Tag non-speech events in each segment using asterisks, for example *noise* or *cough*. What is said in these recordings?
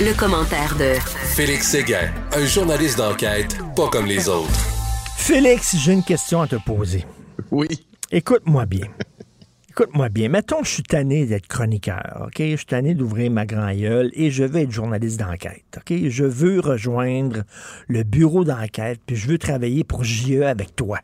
Le, commentaire de Félix Séguin, un journaliste d'enquête pas comme les autres. Félix, j'ai une question à te poser. Oui. Écoute-moi bien. Écoute-moi bien. Mettons que je suis tanné d'être chroniqueur, OK? Je suis tanné d'ouvrir ma grand gueule et je veux être journaliste d'enquête, OK? Je veux rejoindre le bureau d'enquête puis je veux travailler pour JE avec toi.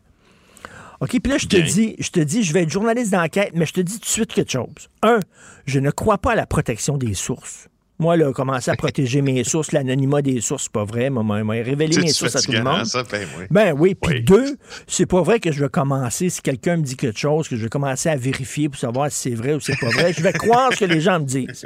OK, puis là, je te dis, je te dis, je vais être journaliste d'enquête, mais je te dis tout de suite quelque chose. Un, je ne crois pas à la protection des sources. Moi, là, commencer à protéger mes *laughs* sources, l'anonymat des sources, c'est pas vrai. Moi, moi, révéler mes sources à tout le monde. Ça, ben, oui. ben oui. Puis deux, c'est pas vrai que je vais commencer, si quelqu'un me dit quelque chose, que je vais commencer à vérifier pour savoir si c'est vrai ou c'est pas vrai. Je vais croire ce que les gens me disent.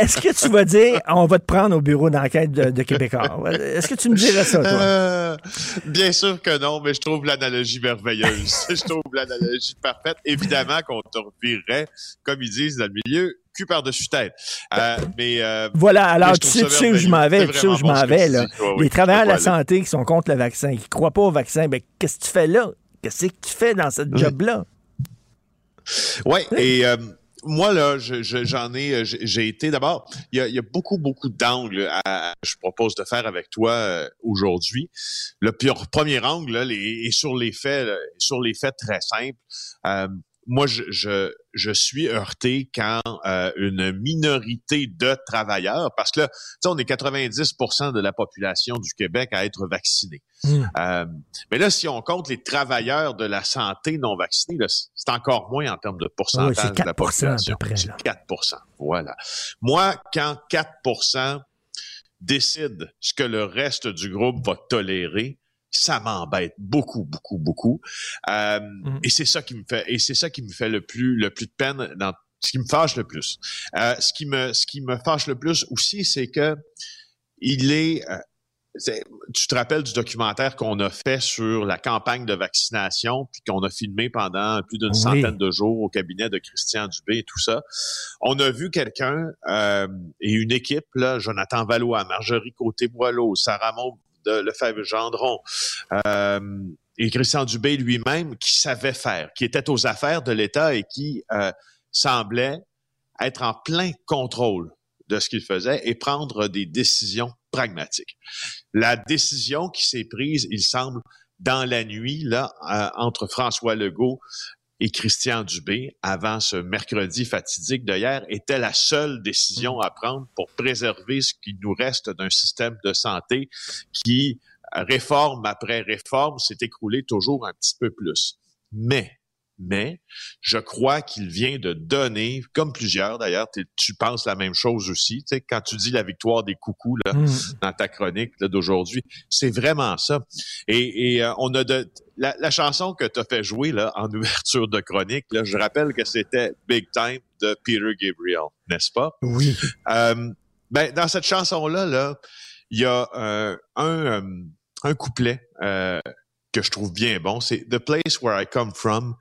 Est-ce que tu vas dire, on va te prendre au bureau d'enquête de, Québécois? Est-ce que tu me dirais ça, toi? Euh, bien sûr que non, mais je trouve l'analogie merveilleuse. *laughs* je trouve l'analogie parfaite. Évidemment qu'on te revirerait, comme ils disent dans le milieu, cul par-dessus tête. Euh, mais euh, Voilà, alors tu sais, où je m'en vais, tu sais où je m'en vais, là. les travailleurs de la santé qui sont contre le vaccin, qui ne croient pas au vaccin, ben, qu'est-ce que tu fais là? Qu'est-ce que tu fais dans ce job-là? Oui, et euh, moi, là, j'en ai, j'ai été d'abord, il y a, beaucoup, beaucoup d'angles à, je propose de faire avec toi aujourd'hui. Le premier angle, là, les, est sur les faits, sur les faits très simples moi, je, je, je, suis heurté quand euh, une minorité de travailleurs, parce que là, on est 90% de la population du Québec à être vaccinée. Hmm. Euh, mais là, si on compte les travailleurs de la santé non vaccinés, c'est encore moins en termes de pourcentage de la population. C'est 4% voilà. Moi, quand 4% décide ce que le reste du groupe va tolérer, ça m'embête beaucoup, beaucoup, beaucoup. Euh, mm. Et c'est ça qui me fait, et c'est ça qui me fait le plus, le plus de peine dans ce qui me fâche le plus. Euh, ce qui me, ce qui me fâche le plus aussi, c'est que il est, euh, tu te rappelles du documentaire qu'on a fait sur la campagne de vaccination, puis qu'on a filmé pendant plus d'une centaine de jours au cabinet de Christian Dubé et tout ça. On a vu quelqu'un euh, et une équipe, là, Jonathan Valois, Marjorie Côté-Boileau, Sarah Maud de Lefebvre-Gendron. Euh, et Christian Dubé lui-même, qui savait faire, qui était aux affaires de l'État et qui euh, semblait être en plein contrôle de ce qu'il faisait et prendre des décisions pragmatiques. La décision qui s'est prise, il semble, dans la nuit, là, euh, entre François Legault et Christian Dubé, avant ce mercredi fatidique d'hier, était la seule décision à prendre pour préserver ce qui nous reste d'un système de santé qui, réforme après réforme, s'est écroulé toujours un petit peu plus. Mais mais je crois qu'il vient de donner, comme plusieurs d'ailleurs, tu penses la même chose aussi, tu sais, quand tu dis la victoire des coucous là, mm. dans ta chronique d'aujourd'hui, c'est vraiment ça. Et, et euh, on a de la, la chanson que tu as fait jouer là, en *laughs* ouverture de chronique, là, je rappelle que c'était Big Time de Peter Gabriel, n'est-ce pas? Oui. Euh, ben, dans cette chanson-là, là, il y a euh, un, euh, un couplet que je trouve bien bon, c'est The place where I come from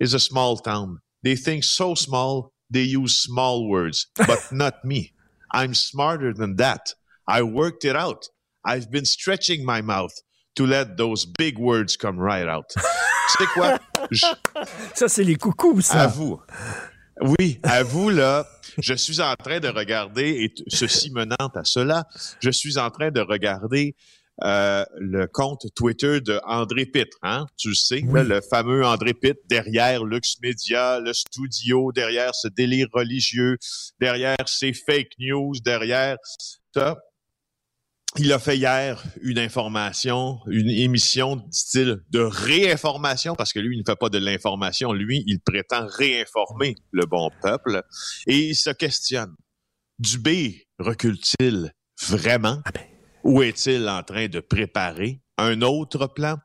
is a small town. They think so small, they use small words, but *laughs* not me. I'm smarter than that. I worked it out. I've been stretching my mouth to let those big words come right out. *laughs* sais quoi? Ça, c'est les coucous, ça. À vous. Oui, à vous, là. Je suis en train de regarder, et ceci menant à cela, je suis en train de regarder euh, le compte Twitter de André Pitt, hein? Tu le sais, le fameux André Pitt derrière Lux Media, le studio, derrière ce délire religieux, derrière ces fake news, derrière ça. Il a fait hier une information, une émission, style de réinformation, parce que lui, il ne fait pas de l'information. Lui, il prétend réinformer le bon peuple. Et il se questionne. Dubé recule-t-il vraiment? Ah ben, ou est-il en train de préparer un autre plan?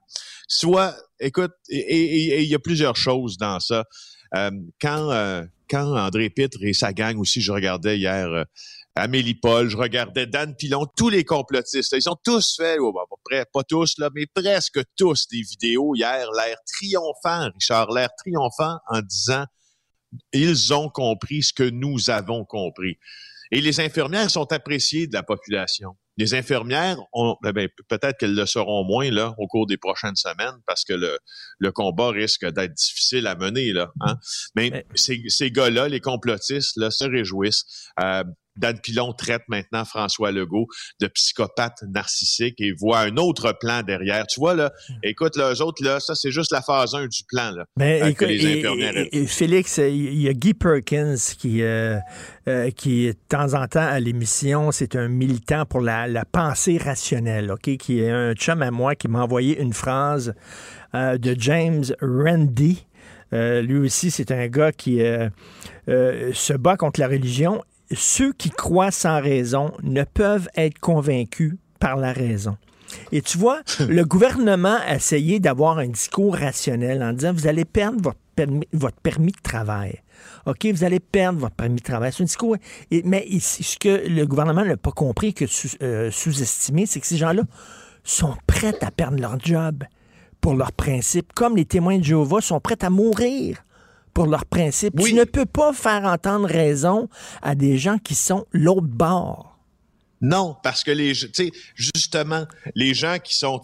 Soit, écoute, et il y a plusieurs choses dans ça. Euh, quand, euh, quand André Pitre et sa gang aussi, je regardais hier euh, Amélie Paul, je regardais Dan Pilon, tous les complotistes, ils ont tous fait, oh, bah, pas tous, là, mais presque tous des vidéos hier, l'air triomphant, Richard, l'air triomphant en disant ils ont compris ce que nous avons compris. Et les infirmières sont appréciées de la population. Les infirmières, ont, eh ben, peut-être qu'elles le seront moins là au cours des prochaines semaines parce que le, le combat risque d'être difficile à mener là. Hein? Mais, ces, ces gars-là, les complotistes, là, se réjouissent. Euh, Dan Pilon traite maintenant François Legault de psychopathe narcissique et voit un autre plan derrière. Tu vois, là, écoute, là, eux autres, là, ça, c'est juste la phase 1 du plan, là. Mais écoute, et, Félix, il y a Guy Perkins qui, euh, euh, qui, de temps en temps, à l'émission, c'est un militant pour la, la, pensée rationnelle, OK? Qui est un chum à moi qui m'a envoyé une phrase euh, de James Randi. lui aussi, c'est un gars qui se bat contre la religion ceux qui croient sans raison ne peuvent être convaincus par la raison. Et tu vois, *laughs* le gouvernement a essayé d'avoir un discours rationnel en disant vous allez perdre votre permis, votre permis de travail. OK, vous allez perdre votre permis de travail. C'est un discours. mais ce que le gouvernement n'a pas compris, que euh, sous-estimé, c'est que ces gens-là sont prêts à perdre leur job pour leurs principes, comme les témoins de Jéhovah sont prêts à mourir pour leurs principes. Tu ne peux pas faire entendre raison à des gens qui sont l'autre bord. Non, parce que les, justement, les gens qui sont,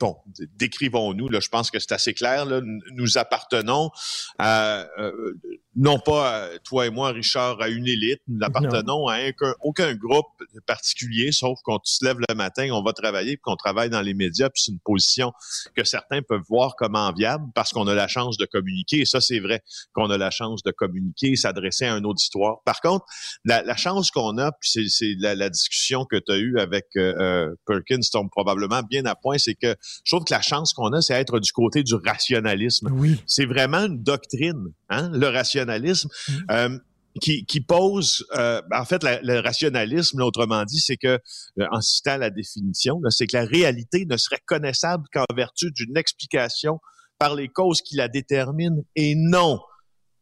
bon, décrivons-nous, là, je pense que c'est assez clair, là, nous appartenons à, euh, non pas toi et moi, Richard, à une élite, nous appartenons à aucun, groupe particulier, sauf qu'on se lève le matin, on va travailler, puis qu'on travaille dans les médias, puis c'est une position que certains peuvent voir comme enviable parce qu'on a la chance de communiquer. Et ça, c'est vrai qu'on a la chance de communiquer, s'adresser à un auditoire. Par contre, la, chance qu'on a, puis c'est la, la, discussion que tu as eue avec euh, euh, Perkins tombe probablement bien à point, c'est que je trouve que la chance qu'on a, c'est être du côté du rationalisme. Oui. C'est vraiment une doctrine, hein, le rationalisme rationalisme. Mm. Euh, qui, qui, pose, euh, en fait, le rationalisme, autrement dit, c'est que, euh, en citant la définition, c'est que la réalité ne serait connaissable qu'en vertu d'une explication par les causes qui la déterminent et non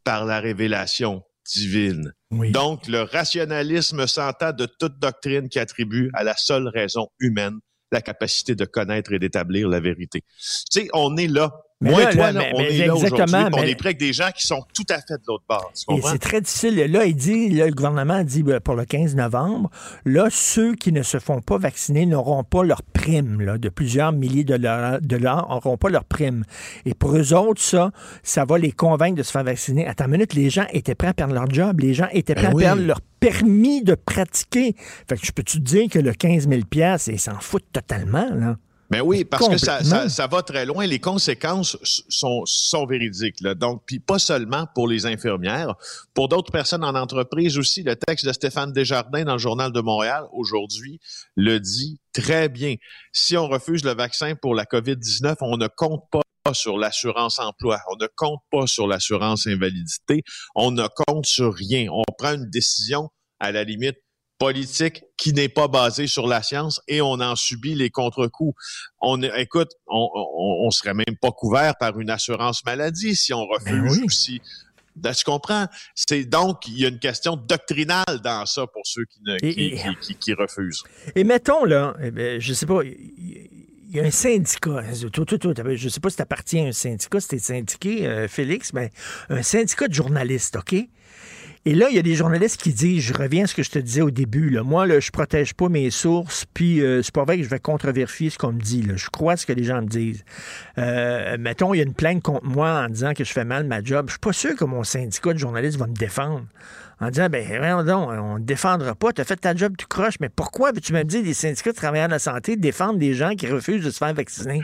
par la révélation divine. Donc, le rationalisme s'entend de toute doctrine qui attribue à la seule raison humaine la capacité de connaître et d'établir la vérité. Tu sais, on est là moi et toi, on est là on est prêt avec des gens qui sont tout à fait de l'autre bord. Et c'est très difficile. Là, il dit, le gouvernement dit ben, pour le 15 novembre, là, ceux qui ne se font pas vacciner n'auront pas leur prime là, de plusieurs milliers de dollars, n'auront pas leur prime. Et pour eux autres, ça, ça va les convaincre de se faire vacciner. À ta minute, les gens étaient prêts à perdre leur job, les gens étaient prêts ben à perdre leur permis de pratiquer. Fait que je peux te dire que le 15 000 ils s'en foutent totalement, là? Mais ben oui, parce que ça, ça, ça, va très loin. Les conséquences sont, sont véridiques. Là. Donc, puis pas seulement pour les infirmières, pour d'autres personnes en entreprise aussi. Le texte de Stéphane Desjardins dans le Journal de Montréal aujourd'hui le dit très bien. Si on refuse le vaccin pour la COVID-19, on ne compte pas sur l'assurance emploi, on ne compte pas sur l'assurance invalidité, on ne compte sur rien. On prend une décision à la limite politique qui n'est pas basée sur la science et on en subit les contre-coups. On, écoute, on, on, serait même pas couvert par une assurance maladie si on ben refuse aussi. Ben, tu comprends? C'est donc, il y a une question doctrinale dans ça pour ceux qui, ne, qui, qui, refusent. Et mettons, là, eh ben, je sais pas, il y a un syndicat. je ne sais pas si tu appartiens à un syndicat, si tu es syndiqué, euh, Félix, mais un syndicat de journalistes, OK? Et là, il y a des journalistes qui disent, je reviens à ce que je te disais au début, là, moi, là, je protège pas mes sources, puis euh, c'est pas vrai que je vais contrevérifier ce qu'on me dit. Là. Je crois ce que les gens me disent. Euh, mettons, il y a une plainte contre moi en disant que je fais mal ma job. Je suis pas sûr que mon syndicat de journalistes va me défendre. En disant, ben, non, on ne défendra pas, tu as fait ta job, tu croches, mais pourquoi veux-tu me dire des syndicats de travailleurs de la santé défendent des gens qui refusent de se faire vacciner?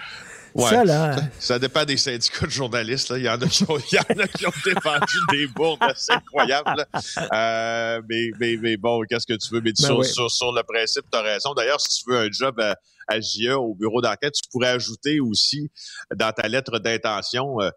Ça, Ça, dépend des syndicats de journalistes. Là. Il, y en a qui ont, *laughs* il y en a qui ont défendu des bourdes assez incroyables. Euh, mais, mais, mais, bon, qu'est-ce que tu veux? Mais ben sur, sur, le principe, tu as raison. D'ailleurs, si tu veux un job à, à au bureau d'enquête, tu pourrais ajouter aussi dans ta lettre d'intention. Euh,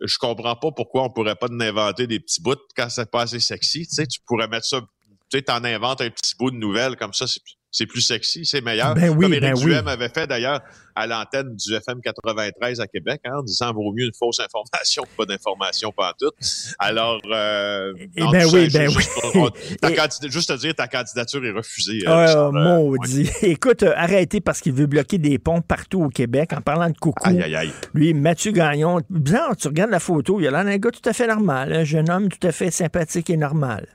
je comprends pas pourquoi on pourrait pas inventer des petits bouts quand c'est pas assez sexy. Tu sais, tu pourrais mettre ça, tu sais, t'en inventes un petit bout de nouvelle comme ça, c'est c'est plus sexy, c'est meilleur. Ben oui, Comme Éric ben Duhem avait fait d'ailleurs à l'antenne du FM 93 à Québec, hein, en disant vaut mieux une fausse information que pas d'information pas tout. Alors, euh, eh ben oui, ben oui. *laughs* Juste, te dire, ta candidature est refusée. Euh, oh, maudit. *laughs* Écoute, euh, arrêtez parce qu'il veut bloquer des ponts partout au Québec en parlant de coucou. Aïe, aïe, aïe. Lui, Mathieu Gagnon, bizarre, tu regardes la photo, il a l'air d'un gars tout à fait normal, un jeune homme tout à fait sympathique et normal.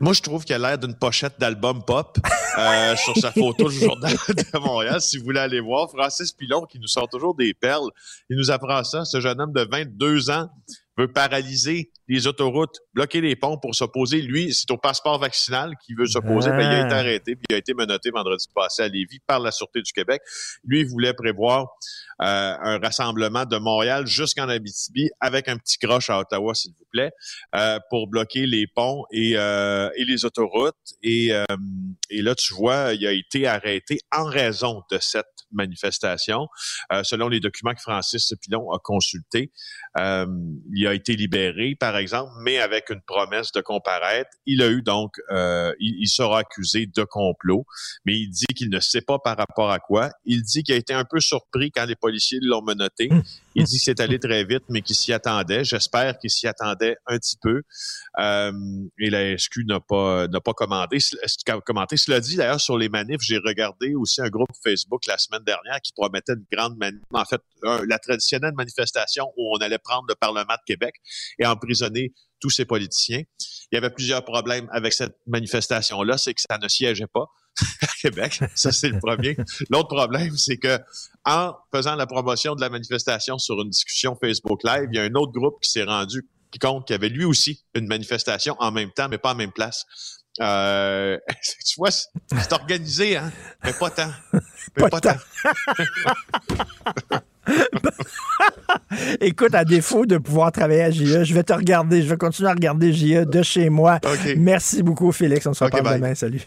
Moi, je trouve qu'il a l'air d'une pochette d'album pop euh, *laughs* sur sa photo du Journal de Montréal. Si vous voulez aller voir, Francis Pilon, qui nous sort toujours des perles, il nous apprend ça. Ce jeune homme de 22 ans veut paralyser les autoroutes, bloquer les ponts pour s'opposer. Lui, c'est au passeport vaccinal qu'il veut s'opposer. Ben, il a été ah. arrêté, puis il a été menotté vendredi passé à Lévis par la Sûreté du Québec. Lui, il voulait prévoir euh, un rassemblement de Montréal jusqu'en Abitibi avec un petit croche à Ottawa, s'il vous plaît, euh, pour bloquer les ponts et, euh, et les autoroutes. Et, et là, tu vois, il a été arrêté en raison de cette manifestation. selon les documents que Francis Pilon a consultés, il a été libéré, par exemple, mais avec une promesse de comparaître. Il a eu donc, il, il sera accusé de complot, mais il dit qu'il ne sait pas par rapport à quoi. Il dit qu'il a été un peu surpris quand les policiers l'ont menotté. *laughs* Il dit que c'est allé très vite, mais qu'il s'y attendait. J'espère qu'il s'y attendait un petit peu. Euh, et la SQ n'a pas n'a pas commandé. commenté. Cela dit, d'ailleurs, sur les manifs, j'ai regardé aussi un groupe Facebook la semaine dernière qui promettait une grande. En fait, la traditionnelle manifestation où on allait prendre le Parlement de Québec et emprisonner tous ces politiciens. Il y avait plusieurs problèmes avec cette manifestation-là, c'est que ça ne siégeait pas à Québec. *laughs* Ça, c'est le premier. L'autre problème, c'est que en faisant la promotion de la manifestation sur une discussion Facebook Live, il y a un autre groupe qui s'est rendu compte qu'il y avait lui aussi une manifestation en même temps, mais pas en même place. Euh, *laughs* tu vois, c'est organisé, hein, mais pas tant. Mais pas, tant. *laughs* Écoute, à défaut de pouvoir travailler à JE, je vais te regarder. Je vais continuer à regarder JE de chez moi. Merci beaucoup, Félix. On se reparle demain. Salut.